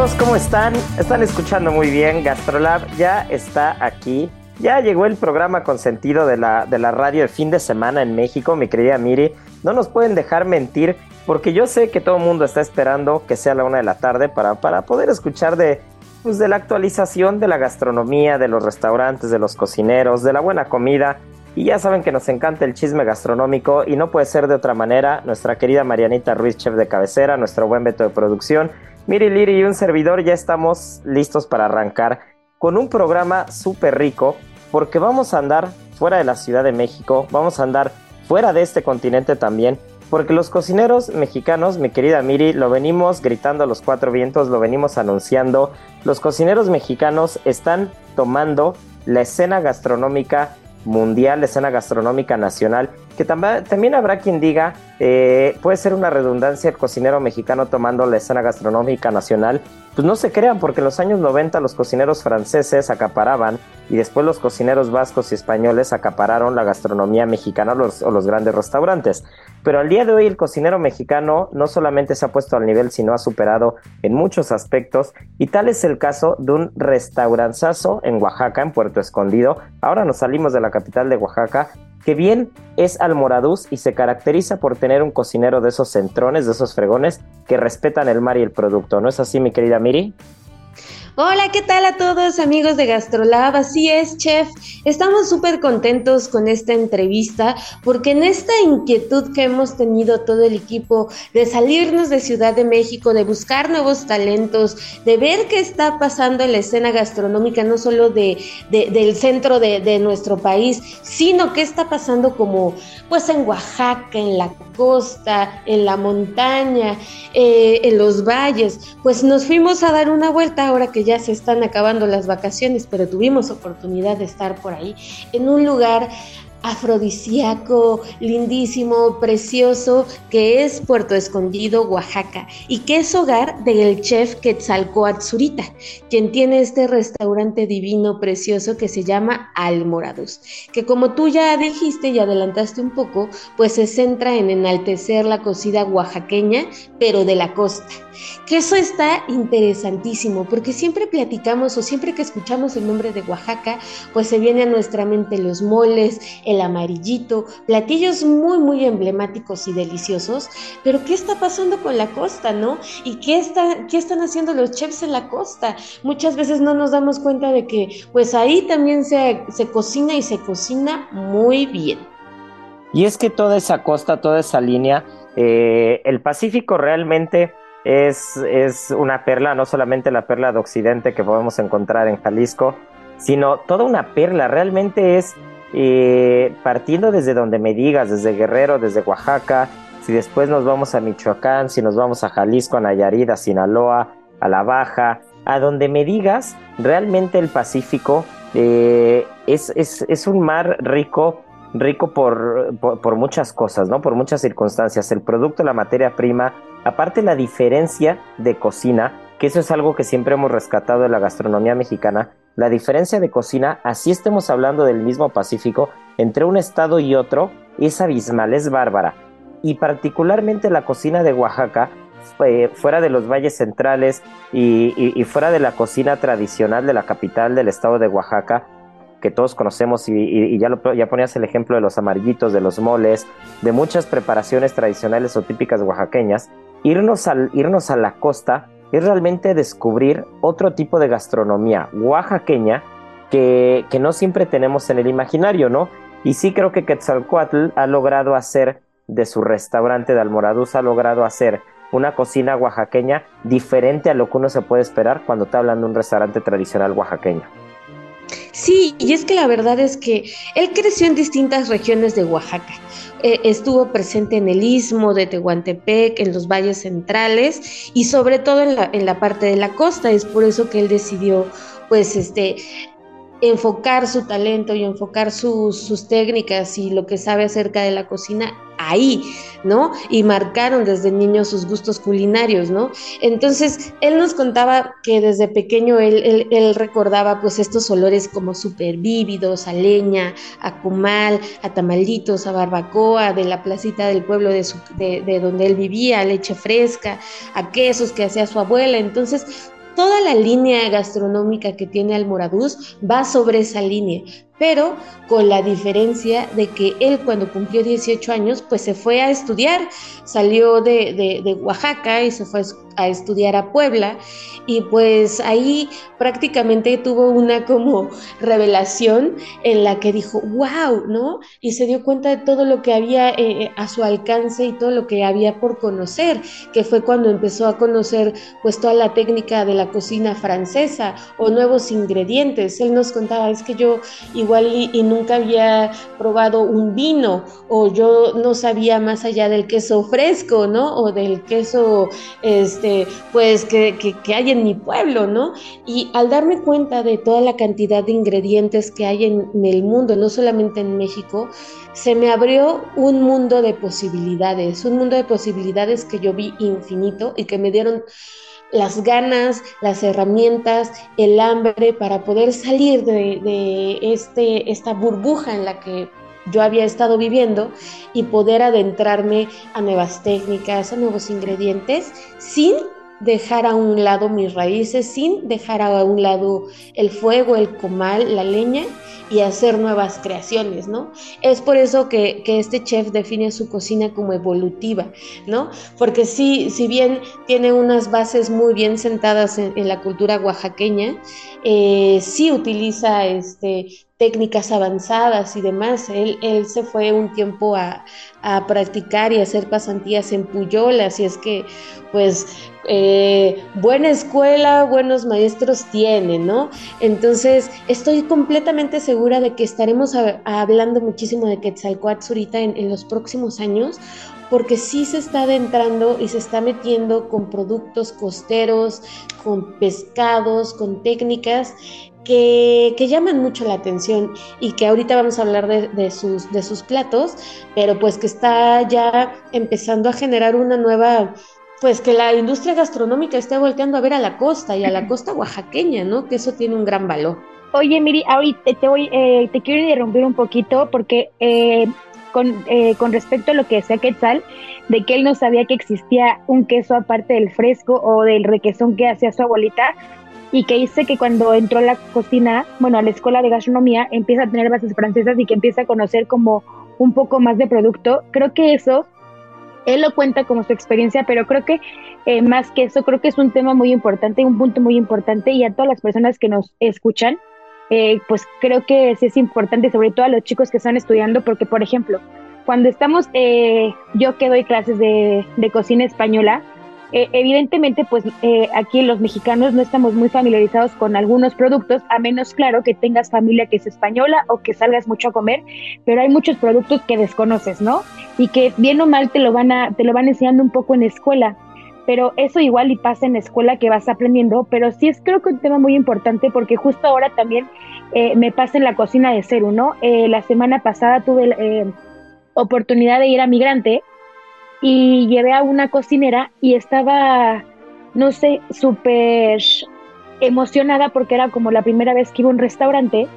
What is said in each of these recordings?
amigos, ¿cómo están? Están escuchando muy bien. Gastrolab ya está aquí. Ya llegó el programa consentido de la, de la radio de fin de semana en México, mi querida Miri. No nos pueden dejar mentir porque yo sé que todo el mundo está esperando que sea la una de la tarde para, para poder escuchar de, pues, de la actualización de la gastronomía, de los restaurantes, de los cocineros, de la buena comida. Y ya saben que nos encanta el chisme gastronómico y no puede ser de otra manera. Nuestra querida Marianita Ruiz, chef de cabecera, nuestro buen veto de producción Miri Liri y un servidor ya estamos listos para arrancar con un programa súper rico porque vamos a andar fuera de la Ciudad de México, vamos a andar fuera de este continente también, porque los cocineros mexicanos, mi querida Miri, lo venimos gritando a los cuatro vientos, lo venimos anunciando, los cocineros mexicanos están tomando la escena gastronómica mundial, la escena gastronómica nacional, que también habrá quien diga, eh, puede ser una redundancia el cocinero mexicano tomando la escena gastronómica nacional, pues no se crean, porque en los años 90 los cocineros franceses acaparaban y después los cocineros vascos y españoles acapararon la gastronomía mexicana o los grandes restaurantes. Pero al día de hoy el cocinero mexicano no solamente se ha puesto al nivel, sino ha superado en muchos aspectos. Y tal es el caso de un restauranzazo en Oaxaca, en Puerto Escondido. Ahora nos salimos de la capital de Oaxaca, que bien es almoraduz y se caracteriza por tener un cocinero de esos centrones, de esos fregones, que respetan el mar y el producto. ¿No es así, mi querida Miri? Hola, ¿qué tal a todos amigos de Gastrolab? Así es, chef. Estamos súper contentos con esta entrevista porque en esta inquietud que hemos tenido todo el equipo de salirnos de Ciudad de México, de buscar nuevos talentos, de ver qué está pasando en la escena gastronómica, no solo de, del centro de, nuestro país, sino qué está pasando como pues en Oaxaca, en la costa, en la montaña, eh, en los valles. Pues nos fuimos a dar una vuelta ahora que ya se están acabando las vacaciones, pero tuvimos oportunidad de estar por ahí en un lugar afrodisíaco, lindísimo, precioso, que es Puerto Escondido, Oaxaca, y que es hogar del chef Quetzalcoatl Zurita, quien tiene este restaurante divino, precioso, que se llama Almorados, que como tú ya dijiste y adelantaste un poco, pues se centra en enaltecer la cocina oaxaqueña, pero de la costa. Que eso está interesantísimo, porque siempre platicamos o siempre que escuchamos el nombre de Oaxaca, pues se viene a nuestra mente los moles, el amarillito, platillos muy, muy emblemáticos y deliciosos, pero ¿qué está pasando con la costa, no? ¿Y qué, está, qué están haciendo los chefs en la costa? Muchas veces no nos damos cuenta de que pues ahí también se, se cocina y se cocina muy bien. Y es que toda esa costa, toda esa línea, eh, el Pacífico realmente es, es una perla, no solamente la perla de Occidente que podemos encontrar en Jalisco, sino toda una perla, realmente es eh, partiendo desde donde me digas, desde Guerrero, desde Oaxaca, si después nos vamos a Michoacán, si nos vamos a Jalisco, a Nayarit, a Sinaloa, a La Baja, a donde me digas, realmente el Pacífico eh, es, es, es, un mar rico, rico por, por, muchas cosas, ¿no? Por muchas circunstancias. El producto, la materia prima, aparte la diferencia de cocina, que eso es algo que siempre hemos rescatado de la gastronomía mexicana, la diferencia de cocina, así estemos hablando del mismo Pacífico, entre un estado y otro, es abismal, es bárbara. Y particularmente la cocina de Oaxaca, fuera de los valles centrales y, fuera de la cocina tradicional de la capital del estado de Oaxaca, que todos conocemos y, ya, lo, ya ponías el ejemplo de los amarillitos, de los moles, de muchas preparaciones tradicionales o típicas oaxaqueñas, irnos, al, irnos a la costa es realmente descubrir otro tipo de gastronomía oaxaqueña que, no siempre tenemos en el imaginario, ¿no? Y sí creo que Quetzalcoatl ha logrado hacer de su restaurante de Almoraduz, ha logrado hacer una cocina oaxaqueña diferente a lo que uno se puede esperar cuando está hablando de un restaurante tradicional oaxaqueño. Sí, y es que la verdad es que él creció en distintas regiones de Oaxaca. Eh, estuvo presente en el istmo de Tehuantepec, en los valles centrales y sobre todo en la, en la parte de la costa. Es por eso que él decidió pues este enfocar su talento y enfocar sus, técnicas y lo que sabe acerca de la cocina ahí, ¿no? Y marcaron desde niño sus gustos culinarios, ¿no? Entonces, él nos contaba que desde pequeño él, recordaba pues estos olores como súper vívidos, a leña, a comal, a tamalitos, a barbacoa, de la placita del pueblo de, de, de donde él vivía, leche fresca, a quesos que hacía su abuela. Entonces, toda la línea gastronómica que tiene Almoraduz va sobre esa línea, pero con la diferencia de que él cuando cumplió 18 años, pues se fue a estudiar, salió de, de, Oaxaca y se fue a estudiar a Puebla y pues ahí prácticamente tuvo una como revelación en la que dijo, wow, ¿no? Y se dio cuenta de todo lo que había eh, eh, a su alcance y todo lo que había por conocer, que fue cuando empezó a conocer pues toda la técnica de la cocina francesa o nuevos ingredientes. Él nos contaba, es que yo y, nunca había probado un vino o yo no sabía más allá del queso fresco, ¿no? O del queso, este, pues que, que, hay en mi pueblo, ¿no? Y al darme cuenta de toda la cantidad de ingredientes que hay en el mundo, no solamente en México, se me abrió un mundo de posibilidades, un mundo de posibilidades que yo vi infinito y que me dieron las ganas, las herramientas, el hambre para poder salir de, este, esta burbuja en la que yo había estado viviendo y poder adentrarme a nuevas técnicas, a nuevos ingredientes, sin dejar a un lado mis raíces, sin dejar a un lado el fuego, el comal, la leña y hacer nuevas creaciones, ¿no? Es por eso que, este chef define su cocina como evolutiva, ¿no? Porque sí, si bien tiene unas bases muy bien sentadas en, la cultura oaxaqueña, eh, sí utiliza este, técnicas avanzadas y demás. Él, él se fue un tiempo a, practicar y hacer pasantías en Puyol, así es que, pues, eh, buena escuela, buenos maestros tiene, ¿no? Entonces, estoy completamente segura de que estaremos hablando muchísimo de Quetzalcoatl ahorita en, en los próximos años, porque sí se está adentrando y se está metiendo con productos costeros, con pescados, con técnicas que, llaman mucho la atención y que ahorita vamos a hablar de, sus, de sus platos, pero pues que está ya empezando a generar una nueva, pues que la industria gastronómica esté volteando a ver a la costa y a la costa oaxaqueña, ¿no? Que eso tiene un gran valor. Oye, Miri, ahorita te voy, eh, te quiero interrumpir un poquito porque eh, con, eh, con respecto a lo que decía Quetzal, de que él no sabía que existía un queso aparte del fresco o del requesón que hacía su abuelita, y que dice que cuando entró a la cocina, bueno, a la escuela de gastronomía, empieza a tener bases francesas y que empieza a conocer como un poco más de producto. Creo que eso, él lo cuenta como su experiencia, pero creo que eh, más que eso, creo que es un tema muy importante, un punto muy importante y a todas las personas que nos escuchan, eh, pues creo que sí es importante, sobre todo a los chicos que están estudiando, porque por ejemplo, cuando estamos, eh, yo que doy clases de, de cocina española, eh, evidentemente, pues eh, aquí los mexicanos no estamos muy familiarizados con algunos productos, a menos claro que tengas familia que es española o que salgas mucho a comer, pero hay muchos productos que desconoces, ¿no? Y que bien o mal te lo van a, te lo van enseñando un poco en escuela. Pero eso igual y pasa en la escuela que vas aprendiendo, pero sí es creo que un tema muy importante porque justo ahora también eh, me pasa en la cocina de Ceru, ¿no? la semana pasada tuve la oportunidad de ir a Migrante y llevé a una cocinera y estaba no sé, súper emocionada porque era como la primera vez que iba a un restaurante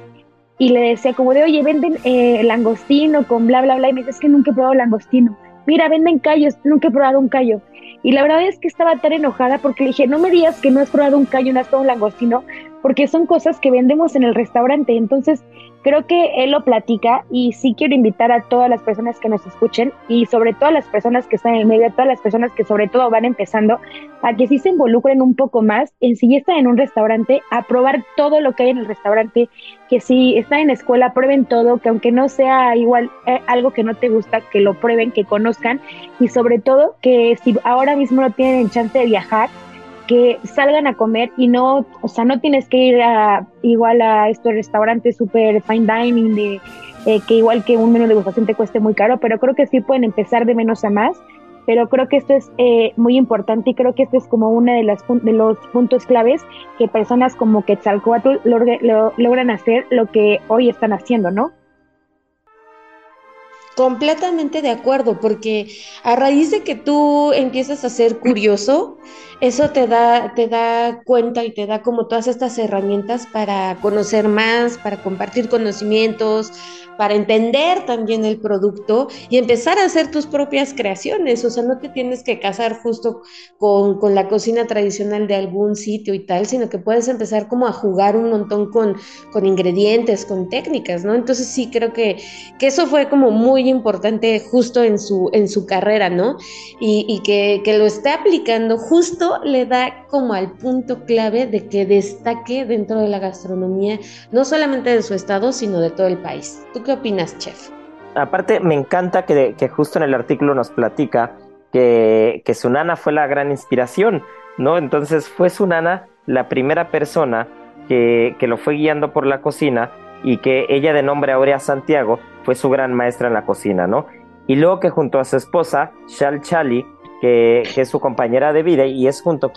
y le decía como de, oye, venden eh, langostino con bla, bla, bla. Y me dice, es que nunca he probado langostino. Mira, venden callos, nunca he probado un callo. Y la verdad es que estaba tan enojada porque le dije, no me digas que no has probado un callo, has probado un langostino, porque son cosas que vendemos en el restaurante. Entonces, creo que él lo platica y sí quiero invitar a todas las personas que nos escuchen y sobre todo a las personas que están en el medio, a todas las personas que sobre todo van empezando, a que sí se involucren un poco más en si están en un restaurante, a probar todo lo que hay en el restaurante, que si están en escuela, prueben todo, que aunque no sea igual eh, algo que no te gusta, que lo prueben, que conozcan y sobre todo que si ahora mismo no tienen chance de viajar, que salgan a comer y no, o sea, no tienes que ir a, igual a estos restaurantes super fine dining de eh, que igual que un menú de degustación te cueste muy caro, pero creo que sí pueden empezar de menos a más. Pero creo que esto es eh, muy importante y creo que este es como uno de, de los puntos claves que personas como Quetzalcoatl logran hacer lo que hoy están haciendo, ¿no? Completamente de acuerdo, porque a raíz de que tú empiezas a ser curioso, eso te da, te da cuenta y te da como todas estas herramientas para conocer más, para compartir conocimientos, para entender también el producto y empezar a hacer tus propias creaciones. O sea, no te tienes que casar justo con, con la cocina tradicional de algún sitio y tal, sino que puedes empezar como a jugar un montón con, con ingredientes, con técnicas, ¿no? Entonces sí creo que, que eso fue como muy importante justo en su, en su carrera, ¿no? Y, que, que lo esté aplicando justo le da como al punto clave de que destaque dentro de la gastronomía, no solamente de su estado, sino de todo el país qué opinas, chef? Aparte, me encanta que, justo en el artículo nos platica que, que su nana fue la gran inspiración, ¿no? Entonces fue su nana la primera persona que, que, lo fue guiando por la cocina y que ella de nombre Aurea Santiago fue su gran maestra en la cocina, ¿no? Y luego que junto a su esposa, Shal Chali, que, es su compañera de vida y es junto,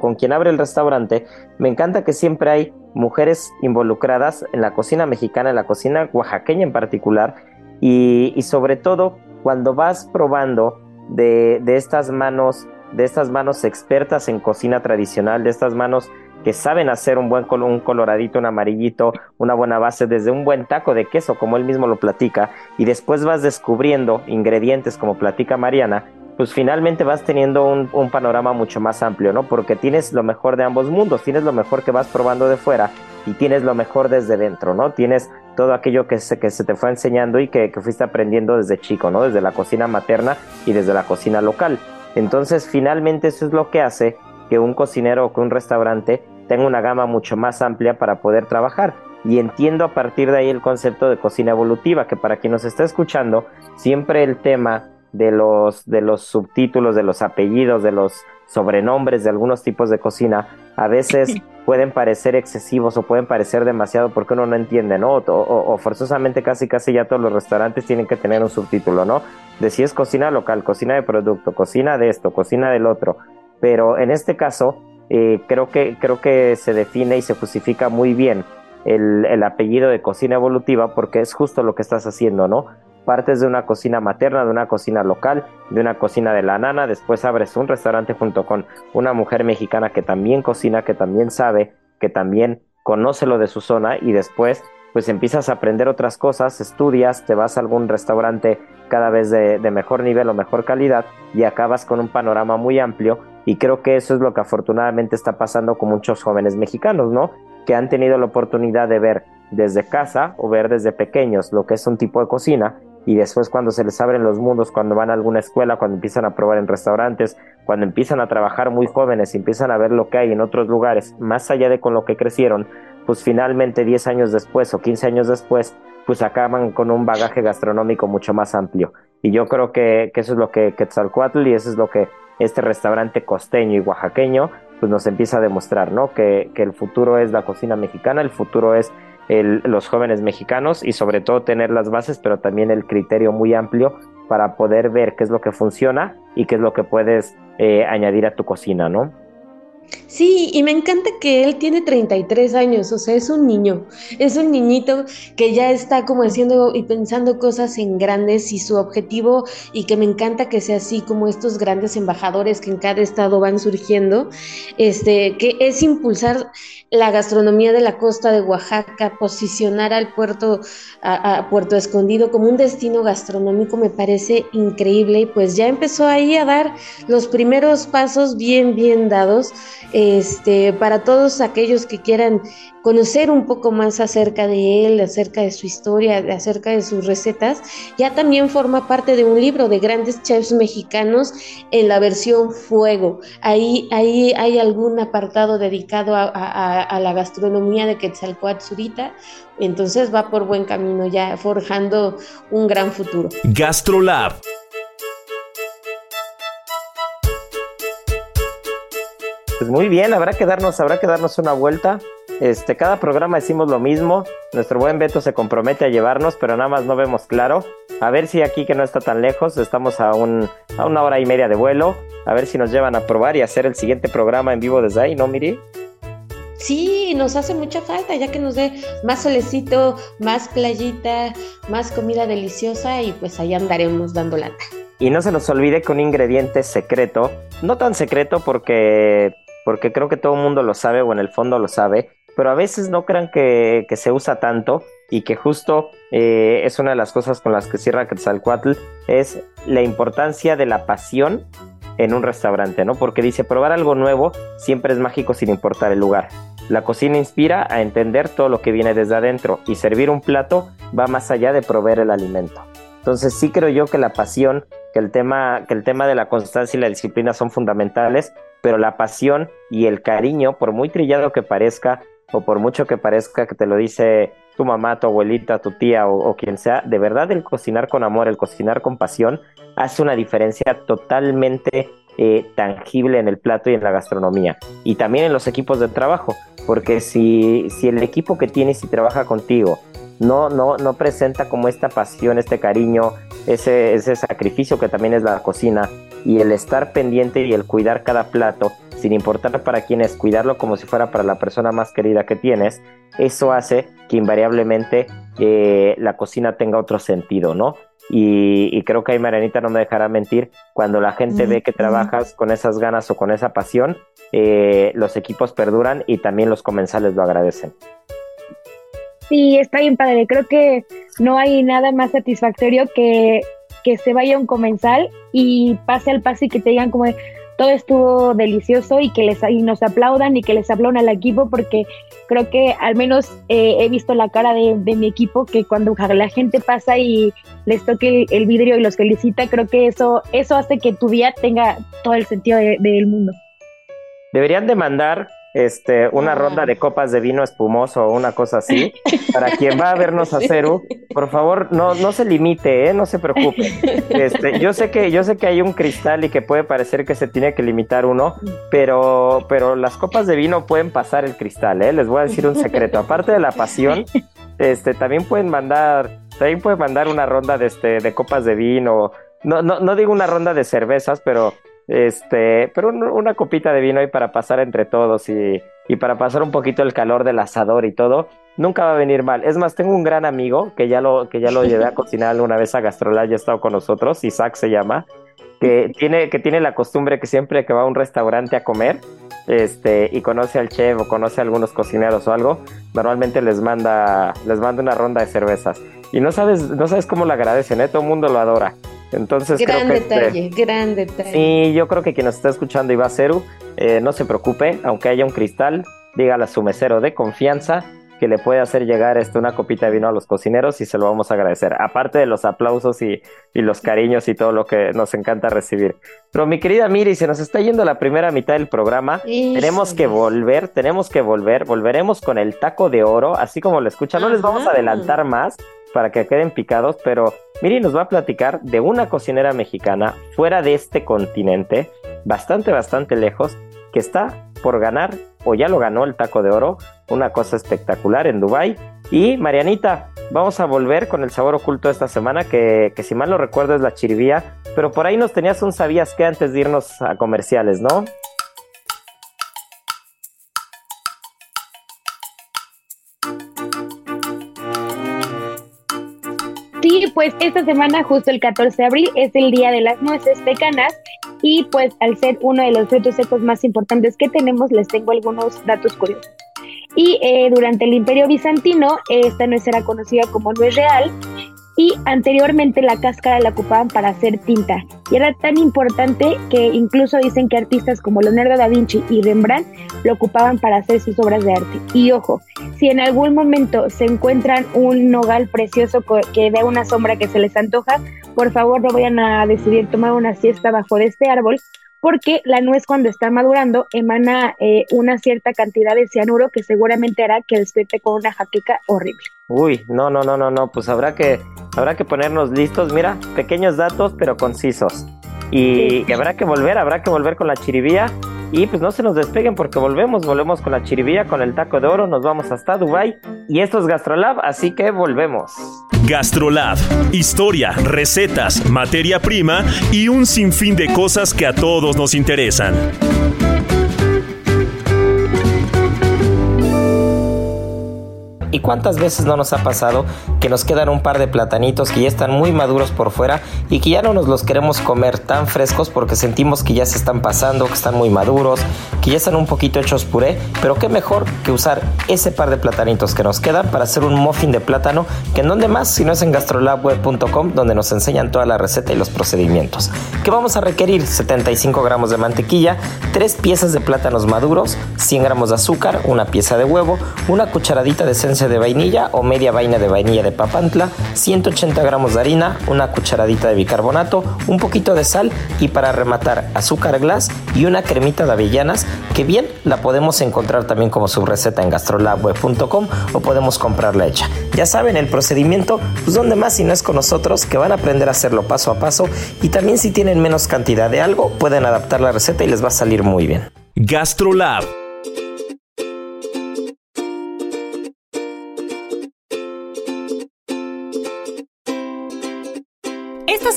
con quien abre el restaurante, me encanta que siempre hay mujeres involucradas en la cocina mexicana, en la cocina oaxaqueña en particular, y, sobre todo cuando vas probando de, estas manos, de estas manos expertas en cocina tradicional, de estas manos que saben hacer un buen un coloradito, un amarillito, una buena base desde un buen taco de queso, como él mismo lo platica, y después vas descubriendo ingredientes como platica Mariana, pues finalmente vas teniendo un, panorama mucho más amplio, ¿no? Porque tienes lo mejor de ambos mundos, tienes lo mejor que vas probando de fuera y tienes lo mejor desde dentro, ¿no? Tienes todo aquello que se, que se te fue enseñando y que, que fuiste aprendiendo desde chico, ¿no? Desde la cocina materna y desde la cocina local. Entonces, finalmente eso es lo que hace que un cocinero o que un restaurante tenga una gama mucho más amplia para poder trabajar. Y entiendo a partir de ahí el concepto de cocina evolutiva, que para quien nos está escuchando, siempre el tema de los, de los subtítulos, de los apellidos, de los sobrenombres de algunos tipos de cocina, a veces pueden parecer excesivos o pueden parecer demasiado porque uno no entiende, ¿no? O, forzosamente casi casi ya todos los restaurantes tienen que tener un subtítulo, ¿no? De si es cocina local, cocina de producto, cocina de esto, cocina del otro. Pero en este caso, eh, creo, que, creo que se define y se justifica muy bien el, el apellido de cocina evolutiva porque es justo lo que estás haciendo, ¿no? partes de una cocina materna, de una cocina local, de una cocina de la nana, después abres un restaurante junto con una mujer mexicana que también cocina, que también sabe, que también conoce lo de su zona y después pues empiezas a aprender otras cosas, estudias, te vas a algún restaurante cada vez de, mejor nivel o mejor calidad y acabas con un panorama muy amplio y creo que eso es lo que afortunadamente está pasando con muchos jóvenes mexicanos, ¿no? Que han tenido la oportunidad de ver desde casa o ver desde pequeños lo que es un tipo de cocina y después cuando se les abren los mundos, cuando van a alguna escuela, cuando empiezan a probar en restaurantes, cuando empiezan a trabajar muy jóvenes y empiezan a ver lo que hay en otros lugares, más allá de con lo que crecieron, pues finalmente 10 años después o 15 años después, pues acaban con un bagaje gastronómico mucho más amplio. Y yo creo que, eso es lo que Quetzalcoatl y eso es lo que este restaurante costeño y oaxaqueño pues nos empieza a demostrar, ¿no? Que, que el futuro es la cocina mexicana, el futuro es los jóvenes mexicanos y sobre todo tener las bases, pero también el criterio muy amplio para poder ver qué es lo que funciona y qué es lo que puedes eh, añadir a tu cocina, ¿no? Sí, y me encanta que él tiene 33 años, o sea, es un niño, es un niñito que ya está como haciendo y pensando cosas en grandes y su objetivo, y que me encanta que sea así como estos grandes embajadores que en cada estado van surgiendo, este, que es impulsar la gastronomía de la costa de Oaxaca, posicionar al puerto, Puerto Escondido como un destino gastronómico, me parece increíble, y pues ya empezó ahí a dar los primeros pasos bien, bien dados este, para todos aquellos que quieran conocer un poco más acerca de él, acerca de su historia, acerca de sus recetas, ya también forma parte de un libro de grandes chefs mexicanos en la versión fuego. Ahí, ahí hay algún apartado dedicado a, la gastronomía de Quetzalcoatl Zurita, entonces va por buen camino ya forjando un gran futuro. Gastrolab Pues muy bien, habrá que darnos, habrá que darnos una vuelta. Este, cada programa decimos lo mismo. Nuestro buen Beto se compromete a llevarnos, pero nada más no vemos claro. A ver si aquí que no está tan lejos, estamos a, un, a una hora y media de vuelo. A ver si nos llevan a probar y hacer el siguiente programa en vivo desde ahí, ¿no, Miri? Sí, nos hace mucha falta, ya que nos dé más solecito, más playita, más comida deliciosa y pues ahí andaremos dando lata. Y no se nos olvide que un ingrediente secreto, no tan secreto porque porque creo que todo el mundo lo sabe o en el fondo lo sabe, pero a veces no crean que, se usa tanto y que justo eh, es una de las cosas con las que cierra Quetzalcoatl, es la importancia de la pasión en un restaurante, ¿no? Porque dice, probar algo nuevo siempre es mágico sin importar el lugar. La cocina inspira a entender todo lo que viene desde adentro y servir un plato va más allá de proveer el alimento. Entonces sí creo yo que la pasión, que el tema, que el tema de la constancia y la disciplina son fundamentales, pero la pasión y el cariño, por muy trillado que parezca, o por mucho que parezca que te lo dice tu mamá, tu abuelita, tu tía o, quien sea, de verdad el cocinar con amor, el cocinar con pasión, hace una diferencia totalmente eh, tangible en el plato y en la gastronomía. Y también en los equipos de trabajo, porque si, si el equipo que tienes y trabaja contigo no, no, no presenta como esta pasión, este cariño, ese, ese sacrificio que también es la cocina y el estar pendiente y el cuidar cada plato, sin importar para quién es, cuidarlo como si fuera para la persona más querida que tienes, eso hace que invariablemente eh, la cocina tenga otro sentido, ¿no? Y, creo que ahí Marianita no me dejará mentir, cuando la gente ve que trabajas con esas ganas o con esa pasión, eh, los equipos perduran y también los comensales lo agradecen. Sí, está bien padre. Creo que no hay nada más satisfactorio que que se vaya un comensal y pase al paso y que te digan como todo estuvo delicioso y que les y nos aplaudan y que les aplaudan al equipo porque creo que al menos eh, he visto la cara de, mi equipo que cuando la gente pasa y les toque el, vidrio y los felicita creo que eso eso hace que tu día tenga todo el sentido del mundo. Deberían demandar este, una ronda de copas de vino espumoso o una cosa así. Para quien va a vernos a Ceru, por favor, no, no se limite, ¿eh? no se preocupe. Este, yo sé que, yo sé que hay un cristal y que puede parecer que se tiene que limitar uno, pero, pero las copas de vino pueden pasar el cristal, ¿eh? Les voy a decir un secreto. Aparte de la pasión, este, también pueden mandar, también pueden mandar una ronda de, este, de copas de vino. No, no, no digo una ronda de cervezas, pero este, pero una copita de vino ahí para pasar entre todos y, y, para pasar un poquito el calor del asador y todo, nunca va a venir mal. Es más, tengo un gran amigo que ya lo, que ya lo llevé a cocinar alguna vez a Gastrolab, ya ha estado con nosotros, Isaac se llama, que tiene, que tiene la costumbre que siempre que va a un restaurante a comer, este, y conoce al chef o conoce a algunos cocineros o algo, normalmente les manda, les manda una ronda de cervezas. Y no sabes, no sabes cómo lo agradecen, ¿eh? todo el mundo lo adora. Entonces, gran creo que detalle, gran detalle. Sí, yo creo que quien nos está escuchando y va a Ceru, eh, no se preocupe, aunque haya un cristal, dígale a su mesero de confianza que le puede hacer llegar este, una copita de vino a los cocineros y se lo vamos a agradecer. Aparte de los aplausos y, los cariños y todo lo que nos encanta recibir. Pero mi querida Miri, se nos está yendo la primera mitad del programa. Tenemos que volver, tenemos que volver. Volveremos con el taco de oro, así como lo escuchan. No les vamos a adelantar más para que queden picados, pero Miri nos va a platicar de una cocinera mexicana fuera de este continente, bastante, bastante lejos, que está por ganar o ya lo ganó el taco de oro, una cosa espectacular en Dubai. Y Marianita, vamos a volver con el sabor oculto de esta semana, que, que si mal no recuerdo es la chiribía, pero por ahí nos tenías un sabías que antes de irnos a comerciales, ¿no? Sí, pues esta semana, justo el 14 de abril, es el Día de las Nueces Pecanas y pues al ser uno de los frutos secos más importantes que tenemos, les tengo algunos datos curiosos. Y eh, durante el Imperio Bizantino, esta nuez era conocida como nuez real y anteriormente la cáscara la ocupaban para hacer tinta. Y era tan importante que incluso dicen que artistas como Leonardo da Vinci y Rembrandt lo ocupaban para hacer sus obras de arte. Y ojo, si en algún momento se encuentran un nogal precioso que dé una sombra que se les antoja, por favor no vayan a decidir tomar una siesta bajo de este árbol porque la nuez cuando está madurando emana eh, una cierta cantidad de cianuro que seguramente hará que despierte con una jaqueca horrible. Uy, no, no, no, no, no, pues habrá que, habrá que ponernos listos, mira, pequeños datos pero concisos. Y, habrá que volver, habrá que volver con la chiribía. Y pues no se nos despeguen porque volvemos, volvemos con la chiribía, con el taco de oro, nos vamos hasta Dubai y esto es Gastrolab, así que volvemos. Gastrolab, historia, recetas, materia prima y un sinfín de cosas que a todos nos interesan. ¿Y cuántas veces no nos ha pasado que nos quedan un par de platanitos que ya están muy maduros por fuera y que ya no nos los queremos comer tan frescos porque sentimos que ya se están pasando, que están muy maduros, que ya están un poquito hechos puré? Pero qué mejor que usar ese par de platanitos que nos quedan para hacer un muffin de plátano que en donde más si no es en gastrolabweb.com donde nos enseñan toda la receta y los procedimientos. ¿Qué vamos a requerir? 75 gramos de mantequilla, 3 piezas de plátanos maduros, 100 gramos de azúcar, una pieza de huevo, una cucharadita de esencia de vainilla o media vaina de vainilla de papantla, 180 gramos de harina, una cucharadita de bicarbonato, un poquito de sal y para rematar azúcar glass y una cremita de avellanas que bien la podemos encontrar también como su receta en gastrolabweb.com o podemos comprarla hecha. Ya saben el procedimiento, pues donde más si no es con nosotros que van a aprender a hacerlo paso a paso y también si tienen menos cantidad de algo pueden adaptar la receta y les va a salir muy bien. Gastrolab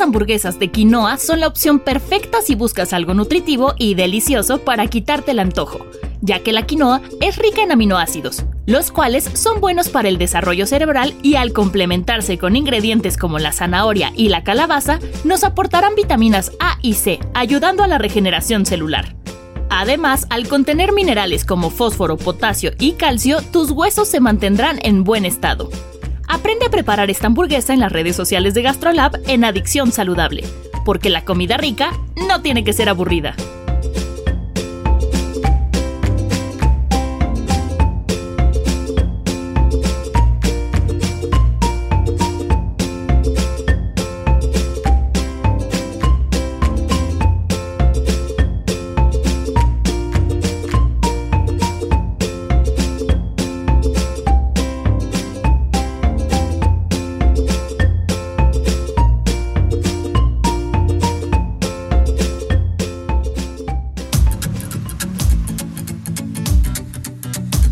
Hamburguesas de quinoa son la opción perfecta si buscas algo nutritivo y delicioso para quitarte el antojo, ya que la quinoa es rica en aminoácidos, los cuales son buenos para el desarrollo cerebral y al complementarse con ingredientes como la zanahoria y la calabaza, nos aportarán vitaminas A y C, ayudando a la regeneración celular. Además, al contener minerales como fósforo, potasio y calcio, tus huesos se mantendrán en buen estado. Aprende a preparar esta hamburguesa en las redes sociales de GastroLab en Adicción Saludable, porque la comida rica no tiene que ser aburrida.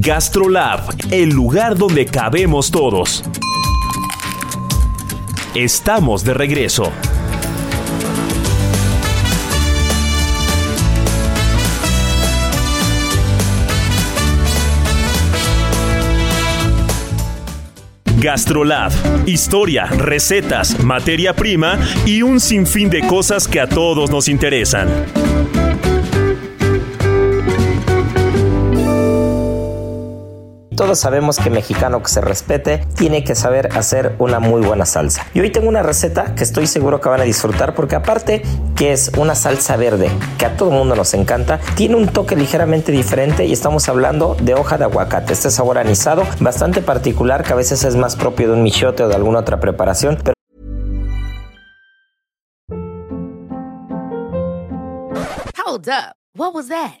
Gastrolab, el lugar donde cabemos todos. Estamos de regreso. Gastrolab, historia, recetas, materia prima y un sinfín de cosas que a todos nos interesan. Todos sabemos que mexicano que se respete tiene que saber hacer una muy buena salsa. Y hoy tengo una receta que estoy seguro que van a disfrutar porque aparte que es una salsa verde que a todo mundo nos encanta, tiene un toque ligeramente diferente y estamos hablando de hoja de aguacate. Este sabor anisado bastante particular que a veces es más propio de un michote o de alguna otra preparación, pero Hold up. What was that?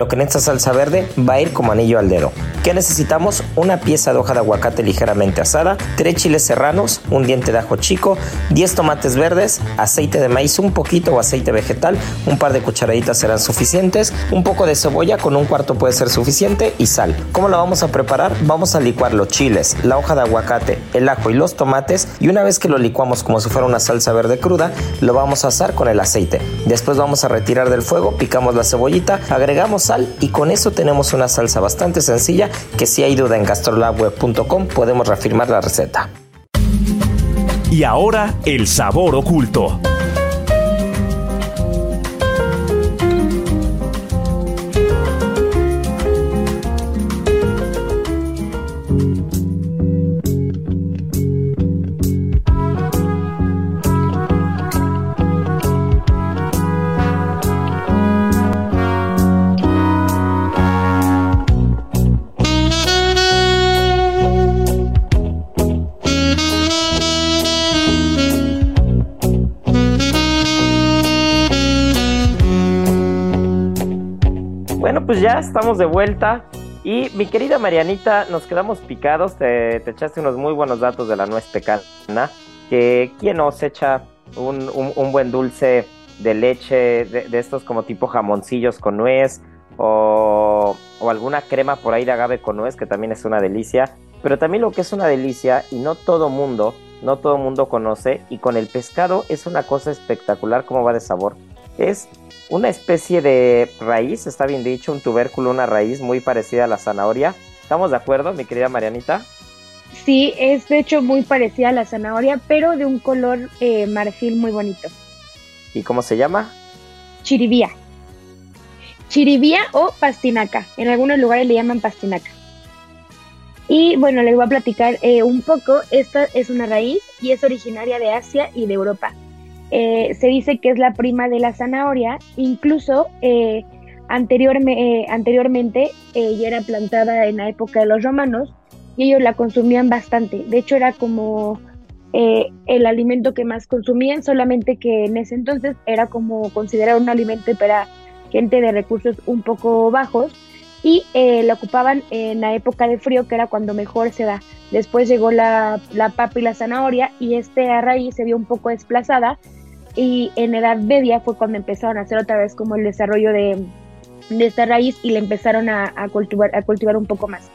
Lo que en esta salsa verde va a ir como anillo al dedo. ¿Qué necesitamos? Una pieza de hoja de aguacate ligeramente asada, tres chiles serranos, un diente de ajo chico, 10 tomates verdes, aceite de maíz un poquito o aceite vegetal, un par de cucharaditas serán suficientes, un poco de cebolla con un cuarto puede ser suficiente y sal. ¿Cómo lo vamos a preparar? Vamos a licuar los chiles, la hoja de aguacate, el ajo y los tomates y una vez que lo licuamos como si fuera una salsa verde cruda, lo vamos a asar con el aceite. Después vamos a retirar del fuego, picamos la cebollita, agregamos sal y con eso tenemos una salsa bastante sencilla que si hay duda en gastrolabweb.com podemos reafirmar la receta. Y ahora el sabor oculto. Ya estamos de vuelta. Y mi querida Marianita, nos quedamos picados. Te, te echaste unos muy buenos datos de la nuez pecana. Que quién nos echa un, buen dulce de leche, de, estos como tipo jamoncillos con nuez, o, alguna crema por ahí de agave con nuez, que también es una delicia. Pero también lo que es una delicia, y no todo mundo, no todo mundo conoce, y con el pescado es una cosa espectacular como va de sabor. Es una especie de raíz, está bien dicho, un tubérculo, una raíz muy parecida a la zanahoria. ¿Estamos de acuerdo, mi querida Marianita? Sí, es de hecho muy parecida a la zanahoria, pero de un color eh, marfil muy bonito. ¿Y cómo se llama? Chiribía. Chiribía o pastinaca. En algunos lugares le llaman pastinaca. Y bueno, les voy a platicar eh, un poco. Esta es una raíz y es originaria de Asia y de Europa. Eh, se dice que es la prima de la zanahoria. Incluso eh, anteriorme- eh, anteriormente ya era plantada en la época de los romanos y ellos la consumían bastante. De hecho, era como eh, el alimento que más consumían, solamente que en ese entonces era como considerado un alimento para gente de recursos un poco bajos y eh, la ocupaban en la época de frío, que era cuando mejor se da. Después llegó la, la papa y la zanahoria y esta raíz se vio un poco desplazada y en edad media fue cuando empezaron a hacer otra vez como el desarrollo de, de esta raíz y le empezaron a, a cultivar, a cultivar un poco más.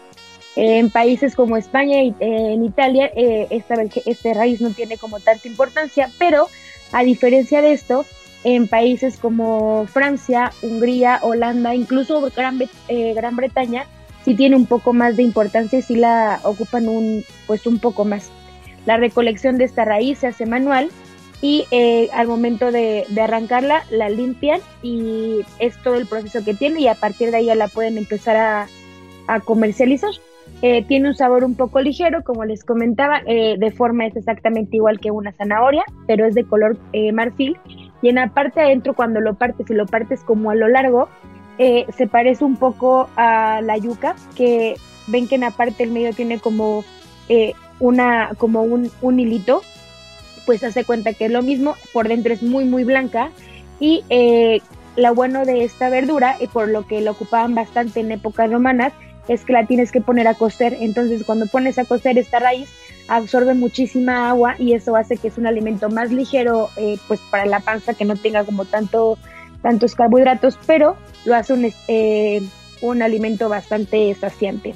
En países como España y en Italia, eh, esta, esta raíz no tiene como tanta importancia, pero a diferencia de esto, en países como Francia, Hungría, Holanda, incluso Gran, eh, Gran Bretaña, sí tiene un poco más de importancia y sí la ocupan un, pues un poco más. La recolección de esta raíz se hace manual y eh, al momento de, de arrancarla la limpian y es todo el proceso que tiene y a partir de ahí ya la pueden empezar a, a comercializar. Eh, tiene un sabor un poco ligero, como les comentaba, eh, de forma es exactamente igual que una zanahoria, pero es de color eh, marfil. Y en la parte adentro, cuando lo partes y lo partes como a lo largo, eh, se parece un poco a la yuca, que ven que en la parte del medio tiene como, eh, una, como un, un hilito, pues hace cuenta que es lo mismo, por dentro es muy, muy blanca. Y eh, lo bueno de esta verdura, y por lo que la ocupaban bastante en épocas romanas, es que la tienes que poner a cocer. Entonces, cuando pones a cocer esta raíz, absorbe muchísima agua y eso hace que es un alimento más ligero, eh, pues para la panza, que no tenga como tanto, tantos carbohidratos, pero lo hace un, eh, un alimento bastante saciante.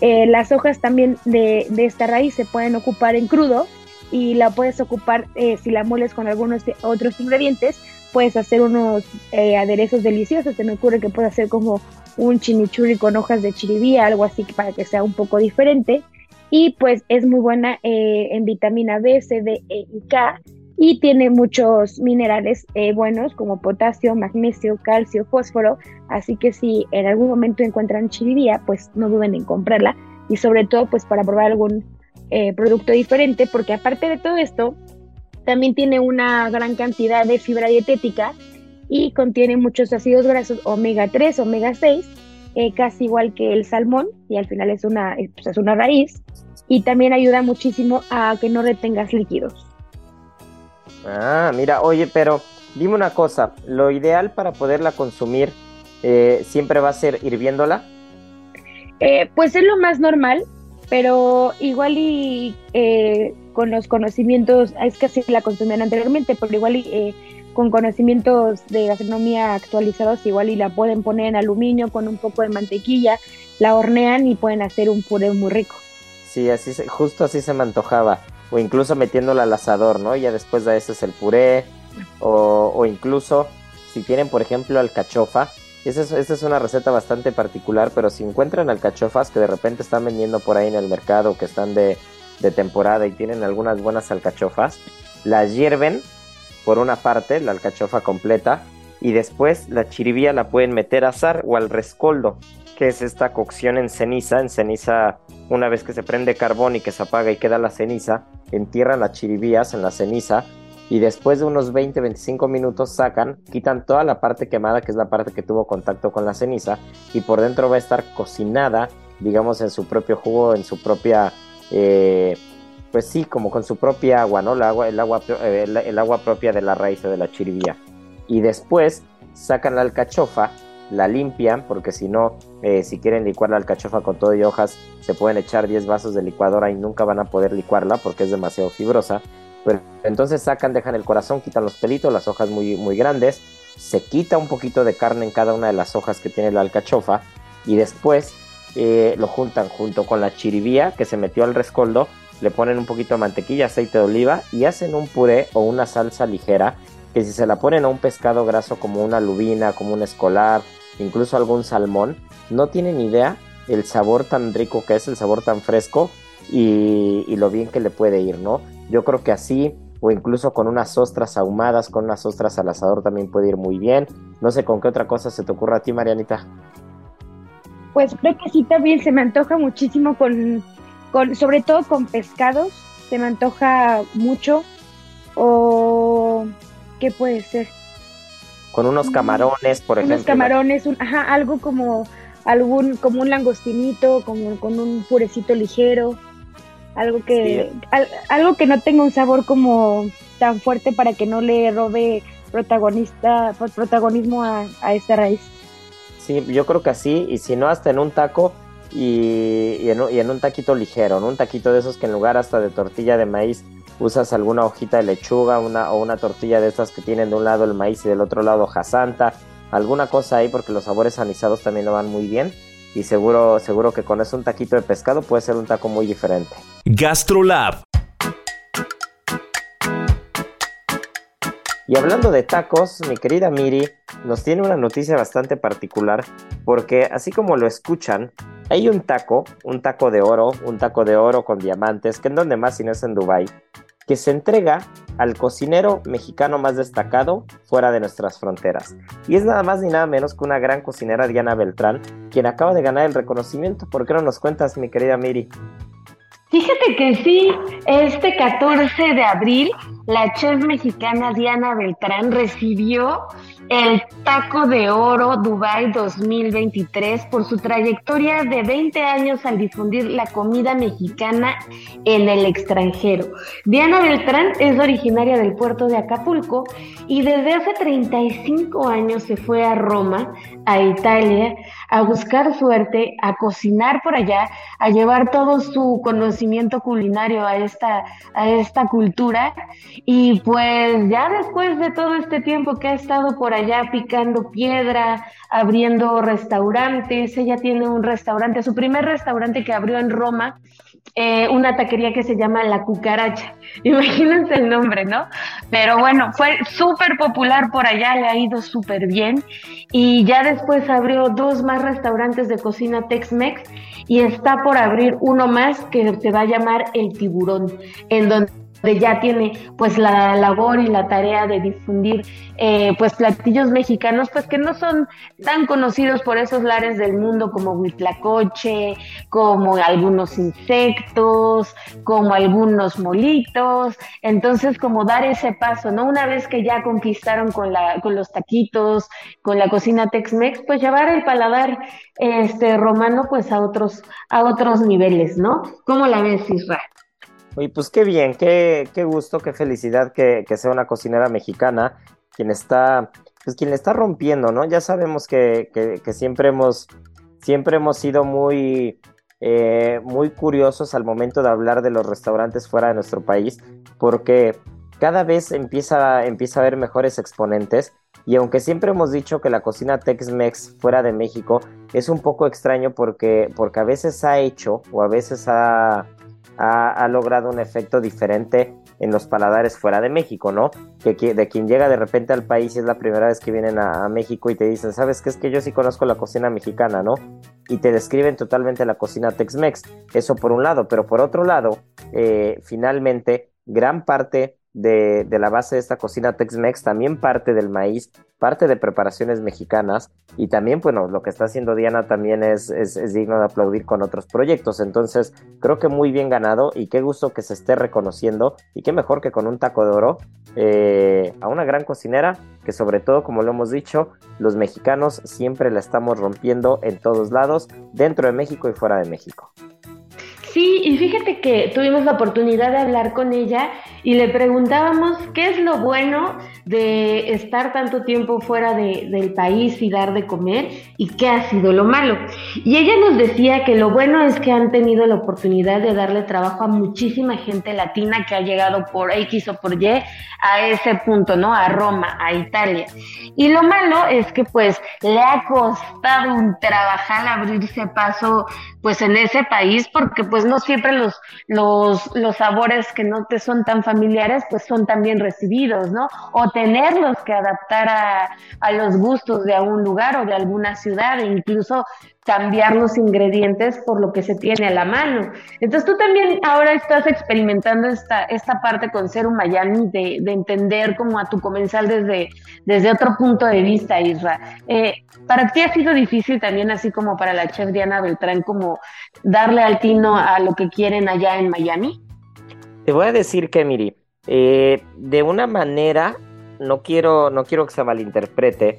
Eh, las hojas también de, de, esta raíz se pueden ocupar en crudo y la puedes ocupar eh, si la mueles con algunos otros ingredientes. Puedes hacer unos eh, aderezos deliciosos. Se me ocurre que puedes hacer como un chimichurri con hojas de chiribía, algo así para que sea un poco diferente. Y pues es muy buena eh, en vitamina B, C, D, E y K. y tiene muchos minerales buenos como potasio, magnesio, calcio, fósforo, así que si en algún momento encuentran chiribía, pues no duden en comprarla y sobre todo pues para probar algún eh, producto diferente, porque aparte de todo esto, también tiene una gran cantidad de fibra dietética y contiene muchos ácidos grasos omega 3, omega 6, eh, casi igual que el salmón, y al final es una, pues, es una raíz, y también ayuda muchísimo a que no retengas líquidos. Ah, mira, oye, pero dime una cosa, lo ideal para poderla consumir eh, siempre va a ser hirviéndola. Eh, pues es lo más normal, pero igual y eh, con los conocimientos, es que así la consumían anteriormente, pero igual y con conocimientos de gastronomía actualizados, igual y la pueden poner en aluminio con un poco de mantequilla, la hornean y pueden hacer un puré muy rico. Sí, así justo así se me antojaba o incluso metiéndola al asador, ¿no? Y ya después de eso es el puré, o, o incluso si tienen, por ejemplo, alcachofa, esa es, una receta bastante particular, pero si encuentran alcachofas que de repente están vendiendo por ahí en el mercado, que están de, temporada y tienen algunas buenas alcachofas, las hierven por una parte, la alcachofa completa, y después la chiribía la pueden meter a asar o al rescoldo, que es esta cocción en ceniza, en ceniza una vez que se prende carbón y que se apaga y queda la ceniza, entierran las chiribías en la ceniza y después de unos 20-25 minutos sacan, quitan toda la parte quemada, que es la parte que tuvo contacto con la ceniza, y por dentro va a estar cocinada, digamos, en su propio jugo, en su propia, eh, pues sí, como con su propia agua, ¿no? El agua, el agua, eh, el, agua propia de la raíz de la chiribía. Y después sacan la alcachofa, la limpian, porque si no, eh, si quieren licuar la alcachofa con todo y hojas, se pueden echar 10 vasos de licuadora y nunca van a poder licuarla porque es demasiado fibrosa. Entonces sacan, dejan el corazón, quitan los pelitos, las hojas muy, muy grandes, se quita un poquito de carne en cada una de las hojas que tiene la alcachofa y después eh, lo juntan junto con la chiribía que se metió al rescoldo, le ponen un poquito de mantequilla, aceite de oliva y hacen un puré o una salsa ligera que si se la ponen a un pescado graso como una lubina, como un escolar, incluso algún salmón, no tienen idea el sabor tan rico que es, el sabor tan fresco y, lo bien que le puede ir, ¿no? Yo creo que así, o incluso con unas ostras ahumadas, con unas ostras al asador también puede ir muy bien. No sé con qué otra cosa se te ocurra a ti, Marianita. Pues creo que sí también se me antoja muchísimo con, con sobre todo con pescados, se me antoja mucho. O qué puede ser. Con unos camarones, por ejemplo. Unos camarones, ajá, algo como algún como un langostinito, como con un purecito ligero, algo que algo que no tenga un sabor como tan fuerte para que no le robe protagonista protagonismo a, a esta raíz. Sí, yo creo que así, y si no hasta en un taco y, en, y en un taquito ligero, en un taquito de esos que en lugar hasta de tortilla de maíz usas alguna hojita de lechuga una, o una tortilla de estas que tienen de un lado el maíz y del otro lado hoja santa, alguna cosa ahí porque los sabores anisados también lo van muy bien y seguro, seguro que con eso un taquito de pescado puede ser un taco muy diferente. GastroLab. Y hablando de tacos, mi querida Miri nos tiene una noticia bastante particular porque así como lo escuchan, hay un taco, un taco de oro, un taco de oro con diamantes, que en donde más si no es en Dubai, que se entrega al cocinero mexicano más destacado fuera de nuestras fronteras. Y es nada más ni nada menos que una gran cocinera Diana Beltrán, quien acaba de ganar el reconocimiento. ¿Por qué no nos cuentas, mi querida Miri? Fíjate que sí, este 14 de abril, la chef mexicana Diana Beltrán recibió el Taco de Oro Dubai 2023 por su trayectoria de 20 años al difundir la comida mexicana en el extranjero. Diana Beltrán es originaria del puerto de Acapulco y desde hace 35 años se fue a Roma, a Italia, a buscar suerte, a cocinar por allá, a llevar todo su conocimiento culinario a esta, a esta cultura y pues ya después de todo este tiempo que ha estado por allá picando piedra, abriendo restaurantes. Ella tiene un restaurante, su primer restaurante que abrió en Roma, eh, una taquería que se llama La Cucaracha. Imagínense el nombre, ¿no? Pero bueno, fue súper popular por allá, le ha ido súper bien. Y ya después abrió dos más restaurantes de cocina Tex-Mex y está por abrir uno más que se va a llamar El Tiburón, en donde ya tiene pues la labor y la tarea de difundir eh, pues platillos mexicanos pues que no son tan conocidos por esos lares del mundo como huitlacoche, como algunos insectos, como algunos molitos, entonces como dar ese paso, ¿no? Una vez que ya conquistaron con la con los taquitos, con la cocina Tex-Mex, pues llevar el paladar este romano pues a otros a otros niveles, ¿no? ¿Cómo la ves, Isra? Oye, pues qué bien, qué, qué gusto, qué felicidad que, sea una cocinera mexicana quien está, pues quien le está rompiendo, ¿no? Ya sabemos que, que, siempre hemos, siempre hemos sido muy, eh, muy curiosos al momento de hablar de los restaurantes fuera de nuestro país, porque cada vez empieza, empieza a haber mejores exponentes. Y aunque siempre hemos dicho que la cocina Tex-Mex fuera de México es un poco extraño porque, porque a veces ha hecho o a veces ha, ha, logrado un efecto diferente en los paladares fuera de México, ¿no? Que, de quien llega de repente al país y es la primera vez que vienen a, México y te dicen, ¿sabes qué? Es que yo sí conozco la cocina mexicana, ¿no? Y te describen totalmente la cocina Tex-Mex. Eso por un lado, pero por otro lado, eh, finalmente, gran parte de, la base de esta cocina Tex-Mex también parte del maíz, parte de preparaciones mexicanas y también, bueno, lo que está haciendo Diana también es, es, digno de aplaudir con otros proyectos. Entonces, creo que muy bien ganado y qué gusto que se esté reconociendo y qué mejor que con un taco de oro eh, a una gran cocinera que sobre todo, como lo hemos dicho, los mexicanos siempre la estamos rompiendo en todos lados, dentro de México y fuera de México. Sí, y fíjate que tuvimos la oportunidad de hablar con ella y le preguntábamos qué es lo bueno de estar tanto tiempo fuera del país y dar de comer y qué ha sido lo malo. Y ella nos decía que lo bueno es que han tenido la oportunidad de darle trabajo a muchísima gente latina que ha llegado por X o por Y a ese punto, ¿no? A Roma, a Italia. Y lo malo es que pues le ha costado un trabajar abrirse paso pues en ese país porque pues no siempre los, los, los sabores que no te son tan familiares pues son también recibidos, ¿no? O tenerlos que adaptar a, a los gustos de algún lugar o de alguna ciudad incluso cambiar los ingredientes por lo que se tiene a la mano. Entonces tú también ahora estás experimentando esta, esta parte con un Miami de, de, entender como a tu comensal desde, desde otro punto de vista, Isra. Eh, ¿Para ti ha sido difícil también, así como para la chef Diana Beltrán, como darle al tino a lo que quieren allá en Miami? Te voy a decir que, Miri, eh, de una manera, no quiero, no quiero que se malinterprete,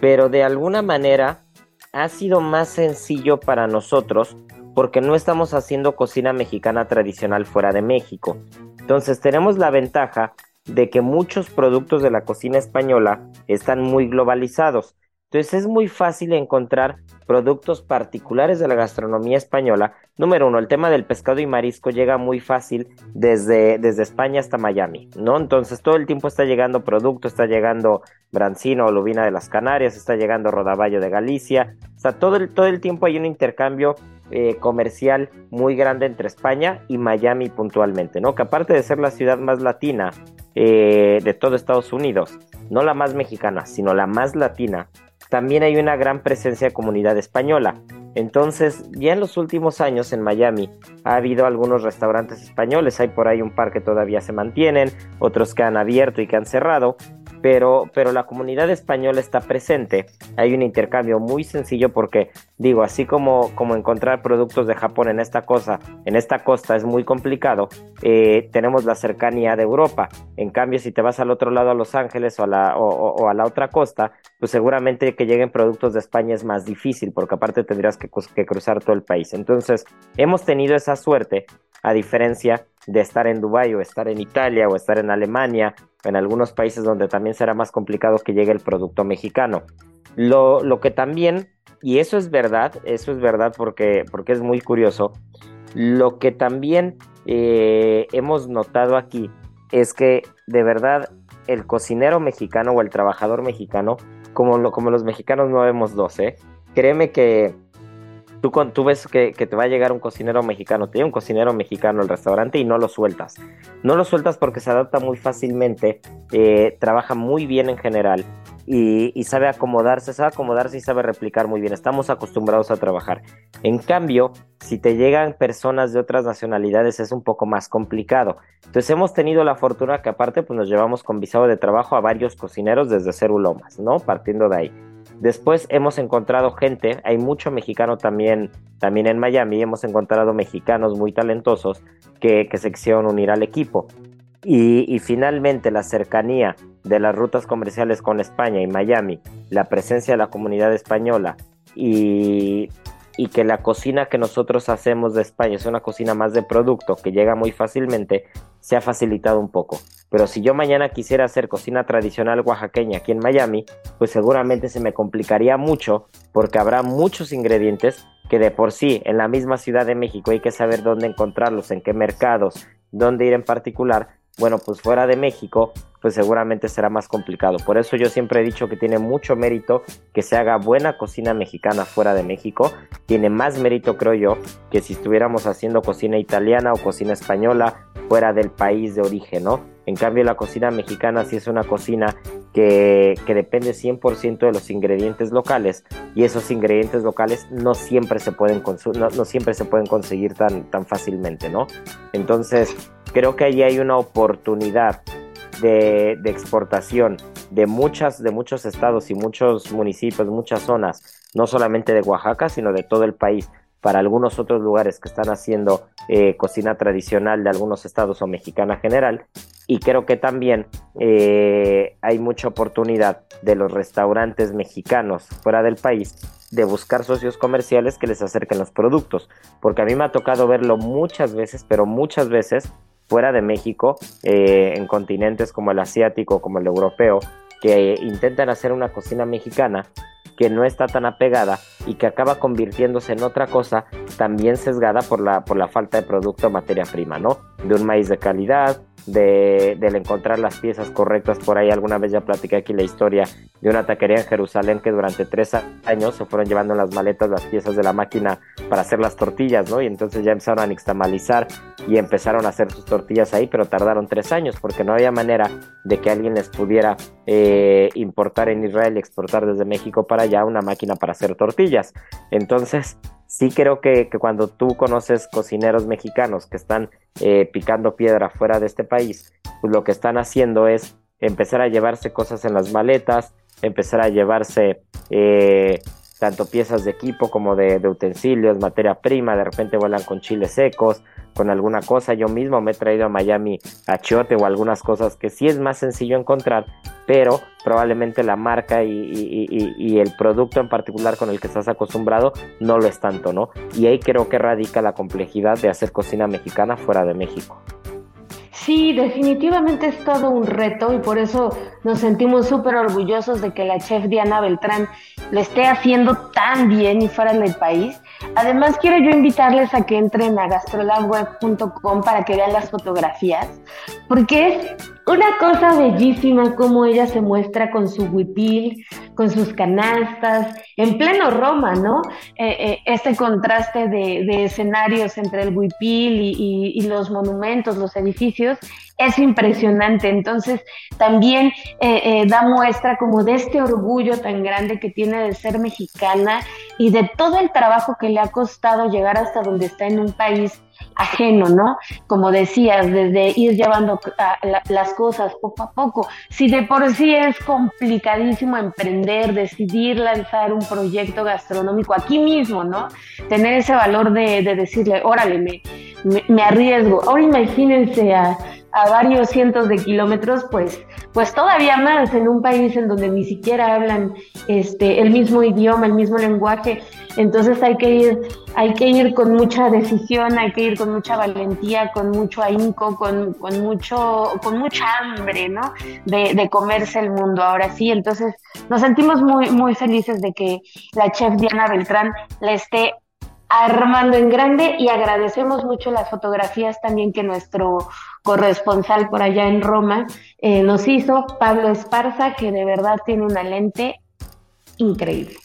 pero de alguna manera ha sido más sencillo para nosotros porque no estamos haciendo cocina mexicana tradicional fuera de México. Entonces tenemos la ventaja de que muchos productos de la cocina española están muy globalizados. Entonces es muy fácil encontrar productos particulares de la gastronomía española. Número uno, el tema del pescado y marisco llega muy fácil desde, desde España hasta Miami, ¿no? Entonces todo el tiempo está llegando producto, está llegando brancino o lubina de las Canarias, está llegando rodaballo de Galicia. O sea, todo el, todo el tiempo hay un intercambio eh, comercial muy grande entre España y Miami puntualmente, ¿no? Que aparte de ser la ciudad más latina eh, de todo Estados Unidos, no la más mexicana, sino la más latina, también hay una gran presencia de comunidad española. Entonces, ya en los últimos años en Miami ha habido algunos restaurantes españoles, hay por ahí un par que todavía se mantienen, otros que han abierto y que han cerrado, pero, pero la comunidad española está presente. Hay un intercambio muy sencillo porque, digo, así como, como encontrar productos de Japón en esta cosa, en esta costa es muy complicado, eh, tenemos la cercanía de Europa. En cambio, si te vas al otro lado a Los Ángeles o a la, o, a la otra costa, pues seguramente que lleguen productos de España es más difícil porque aparte tendrías que, que cruzar todo el país. Entonces, hemos tenido esa suerte a diferencia de estar en Dubái o estar en Italia o estar en Alemania, en algunos países donde también será más complicado que llegue el producto mexicano. Lo, lo que también, y eso es verdad, eso es verdad porque, porque es muy curioso, lo que también eh, hemos notado aquí es que de verdad el cocinero mexicano o el trabajador mexicano, como, lo, como los mexicanos no vemos dos, ¿eh? créeme que Tú, ves que, te va a llegar un cocinero mexicano, te llega un cocinero mexicano al restaurante y no lo sueltas. No lo sueltas porque se adapta muy fácilmente, eh, trabaja muy bien en general y, y, sabe acomodarse, sabe acomodarse y sabe replicar muy bien. Estamos acostumbrados a trabajar. En cambio, si te llegan personas de otras nacionalidades es un poco más complicado. Entonces hemos tenido la fortuna que aparte pues nos llevamos con visado de trabajo a varios cocineros desde Cerulomas, ¿no? Partiendo de ahí. Después hemos encontrado gente, hay mucho mexicano también, también en Miami, hemos encontrado mexicanos muy talentosos que, se quisieron unir al equipo. Y, y, finalmente la cercanía de las rutas comerciales con España y Miami, la presencia de la comunidad española y, y que la cocina que nosotros hacemos de España es una cocina más de producto que llega muy fácilmente, se ha facilitado un poco. Pero si yo mañana quisiera hacer cocina tradicional oaxaqueña aquí en Miami, pues seguramente se me complicaría mucho porque habrá muchos ingredientes que de por sí en la misma Ciudad de México hay que saber dónde encontrarlos, en qué mercados, dónde ir en particular. Bueno, pues fuera de México pues seguramente será más complicado. Por eso yo siempre he dicho que tiene mucho mérito que se haga buena cocina mexicana fuera de México. Tiene más mérito, creo yo, que si estuviéramos haciendo cocina italiana o cocina española fuera del país de origen, ¿no? En cambio, la cocina mexicana sí es una cocina que, que depende 100% de los ingredientes locales y esos ingredientes locales no siempre se pueden, no, no siempre se pueden conseguir tan, tan fácilmente, ¿no? Entonces, creo que ahí hay una oportunidad de, exportación de muchas, de muchos estados y muchos municipios, muchas zonas, no solamente de Oaxaca, sino de todo el país, para algunos otros lugares que están haciendo eh, cocina tradicional de algunos estados o mexicana general. Y creo que también eh, hay mucha oportunidad de los restaurantes mexicanos fuera del país de buscar socios comerciales que les acerquen los productos. Porque a mí me ha tocado verlo muchas veces, pero muchas veces fuera de México, eh, en continentes como el asiático, como el europeo, que intentan hacer una cocina mexicana que no está tan apegada y que acaba convirtiéndose en otra cosa también sesgada por la, por la falta de producto o materia prima, ¿no? De un maíz de calidad, de, del encontrar las piezas correctas. Por ahí alguna vez ya platiqué aquí la historia de una taquería en Jerusalén que durante tres años se fueron llevando en las maletas las piezas de la máquina para hacer las tortillas, ¿no? Y entonces ya empezaron a nixtamalizar y empezaron a hacer sus tortillas ahí, pero tardaron tres años porque no había manera de que alguien les pudiera eh, importar en Israel y exportar desde México para allá una máquina para hacer tortillas. Entonces, sí creo que, cuando tú conoces cocineros mexicanos que están eh, picando piedra fuera de este país, pues lo que están haciendo es empezar a llevarse cosas en las maletas, empezar a llevarse eh, tanto piezas de equipo como de, utensilios, materia prima, de repente vuelan con chiles secos, con alguna cosa. Yo mismo me he traído a Miami achiote o algunas cosas que sí es más sencillo encontrar, pero probablemente la marca y, el producto en particular con el que estás acostumbrado no lo es tanto, ¿no? Y ahí creo que radica la complejidad de hacer cocina mexicana fuera de México. Sí, definitivamente es todo un reto y por eso nos sentimos súper orgullosos de que la chef Diana Beltrán lo esté haciendo tan bien y fuera del país. Además, quiero yo invitarles a que entren a gastrolabweb.com para que vean las fotografías, porque es una cosa bellísima como ella se muestra con su huipil, con sus canastas, en pleno Roma, ¿no? Eh, eh, este contraste de, escenarios entre el huipil y, los monumentos, los edificios, es impresionante. Entonces, también eh, da muestra como de este orgullo tan grande que tiene de ser mexicana y de todo el trabajo que le ha costado llegar hasta donde está en un país ajeno, ¿no? Como decías, desde ir llevando las cosas poco a poco. Si de por sí es complicadísimo emprender, decidir lanzar un proyecto gastronómico aquí mismo, ¿no? Tener ese valor de, decirle, órale, me, me, arriesgo. Ahora imagínense a, a varios cientos de kilómetros, pues, pues todavía más en un país en donde ni siquiera hablan este, el mismo idioma, el mismo lenguaje. Entonces hay que ir, hay que ir con mucha decisión, hay que ir con mucha valentía, con mucho ahínco, con, con mucho, con mucha hambre, ¿no? De, de, comerse el mundo ahora sí. Entonces nos sentimos muy, muy felices de que la chef Diana Beltrán la esté armando en grande y agradecemos mucho las fotografías también que nuestro corresponsal por allá en Roma eh, nos hizo, Pablo Esparza, que de verdad tiene una lente increíble.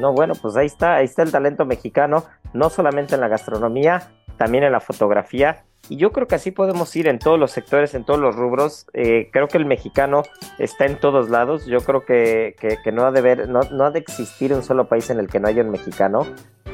No, bueno, pues ahí está, ahí está el talento mexicano, no solamente en la gastronomía, también en la fotografía. Y yo creo que así podemos ir en todos los sectores, en todos los rubros. Eh, creo que el mexicano está en todos lados. Yo creo que, no, ha de ver, no, no ha de existir un solo país en el que no haya un mexicano.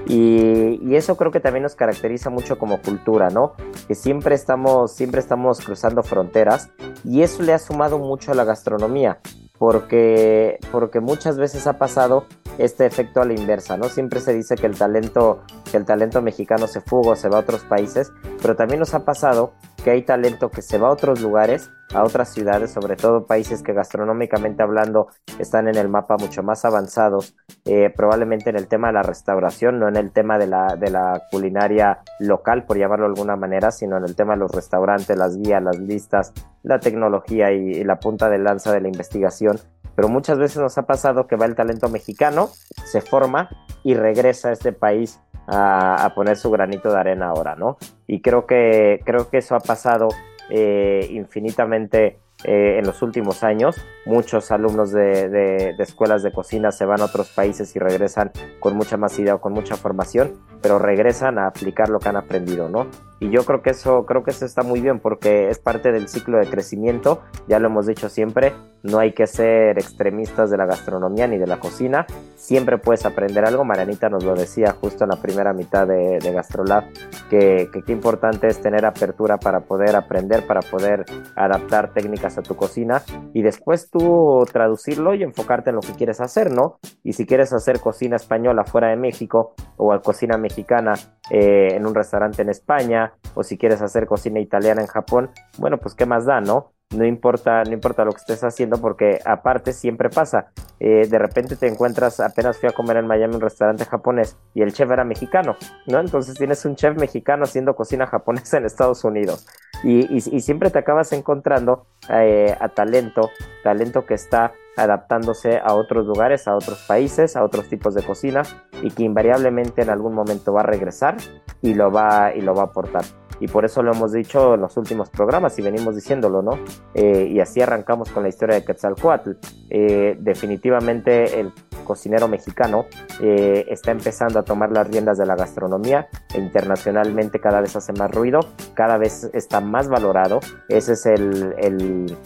Y, eso creo que también nos caracteriza mucho como cultura, ¿no? Que siempre estamos, siempre estamos cruzando fronteras y eso le ha sumado mucho a la gastronomía, porque, porque muchas veces ha pasado este efecto a la inversa, ¿no? Siempre se dice que el talento, que el talento mexicano se fuga o se va a otros países, pero también nos ha pasado que hay talento que se va a otros lugares, a otras ciudades, sobre todo países que gastronómicamente hablando están en el mapa mucho más avanzados, eh, probablemente en el tema de la restauración, no en el tema de la, de la culinaria local, por llamarlo de alguna manera, sino en el tema de los restaurantes, las guías, las listas, la tecnología y la punta de lanza de la investigación pero muchas veces nos ha pasado que va el talento mexicano, se forma y regresa a este país a, poner su granito de arena ahora, ¿no? Y creo que, creo que eso ha pasado eh, infinitamente eh, en los últimos años. Muchos alumnos de, escuelas de cocina se van a otros países y regresan con mucha más idea o con mucha formación, pero regresan a aplicar lo que han aprendido, ¿no? Y yo creo que eso, creo que eso está muy bien porque es parte del ciclo de crecimiento, ya lo hemos dicho siempre, no hay que ser extremistas de la gastronomía ni de la cocina, siempre puedes aprender algo, Marianita nos lo decía justo en la primera mitad de, de GastroLab, que qué importante es tener apertura para poder aprender, para poder adaptar técnicas a tu cocina y después tú traducirlo y enfocarte en lo que quieres hacer, ¿no? Y si quieres hacer cocina española fuera de México o cocina mexicana eh, en un restaurante en España, o si quieres hacer cocina italiana en Japón, bueno, pues qué más da, ¿no? No importa, no importa lo que estés haciendo porque aparte siempre pasa. Eh, de repente te encuentras, apenas fui a comer en Miami un restaurante japonés y el chef era mexicano, ¿no? Entonces tienes un chef mexicano haciendo cocina japonesa en Estados Unidos y, siempre te acabas encontrando eh, a talento, talento que está adaptándose a otros lugares, a otros países, a otros tipos de cocina y que invariablemente en algún momento va a regresar y lo va, y lo va a aportar. Y por eso lo hemos dicho en los últimos programas y venimos diciéndolo, ¿no? Eh, y así arrancamos con la historia de Quetzalcoatl. Eh, definitivamente el cocinero mexicano eh, está empezando a tomar las riendas de la gastronomía e internacionalmente cada vez hace más ruido, cada vez está más valorado. Ese es el, el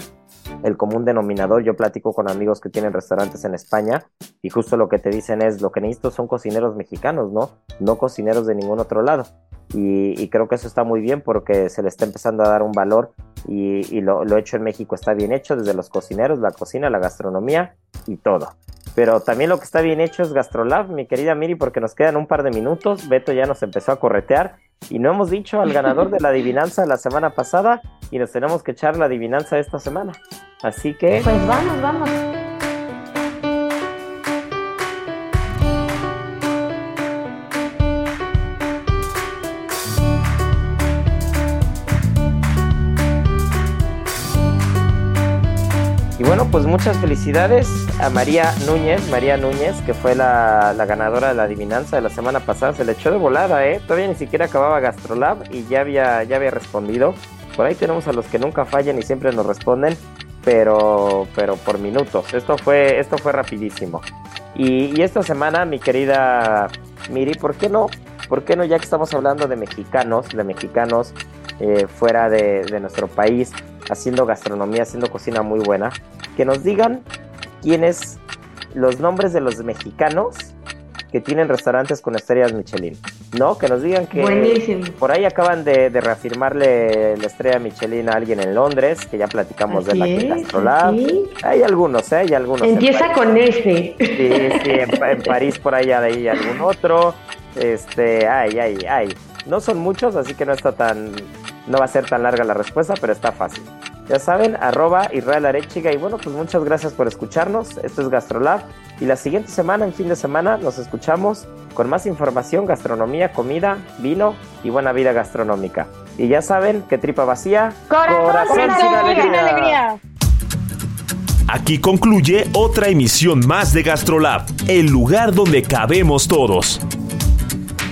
el común denominador. Yo platico con amigos que tienen restaurantes en España y justo lo que te dicen es lo que necesito son cocineros mexicanos, ¿no? No cocineros de ningún otro lado. Y, creo que eso está muy bien porque se le está empezando a dar un valor y, lo, hecho en México está bien hecho desde los cocineros, la cocina, la gastronomía y todo. Pero también lo que está bien hecho es Gastrolab, mi querida Miri, porque nos quedan un par de minutos. Beto ya nos empezó a corretear y no hemos dicho al ganador de la adivinanza la semana pasada y nos tenemos que echar la adivinanza esta semana. Así que... Pues vamos, vamos. Pues muchas felicidades a María Núñez, María Núñez, que fue la, ganadora de la adivinanza de la semana pasada. Se le echó de volada, ¿eh? Todavía ni siquiera acababa Gastrolab y ya había, ya había respondido. Por ahí tenemos a los que nunca fallan y siempre nos responden pero, pero por minutos. Esto fue, esto fue rapidísimo. Y, esta semana, mi querida Miri, ¿por qué no? ¿Por qué no, ya que estamos hablando de mexicanos, de mexicanos eh, fuera de, de, nuestro país, haciendo gastronomía, haciendo cocina muy buena, que nos digan quiénes los nombres de los mexicanos que tienen restaurantes con estrellas Michelin. ¿no? Que nos digan que por ahí acaban de, reafirmarle la estrella Michelin a alguien en Londres, que ya platicamos de la que Hay algunos, ¿eh? Hay algunos. Empieza con ese. Sí, sí, en, París por ahí hay algún otro. Este, ay, ay, ay. No son muchos, así que no está tan, no va a ser tan larga la respuesta, pero está fácil. Ya saben, arroba Israel Arechiga. Y bueno, pues muchas gracias por escucharnos. Esto es Gastrolab. Y la siguiente semana, en fin de semana, nos escuchamos con más información, gastronomía, comida, vino y buena vida gastronómica. Y ya saben que tripa vacía, corazón, sin alegría. Aquí concluye otra emisión más de Gastrolab, el lugar donde cabemos todos.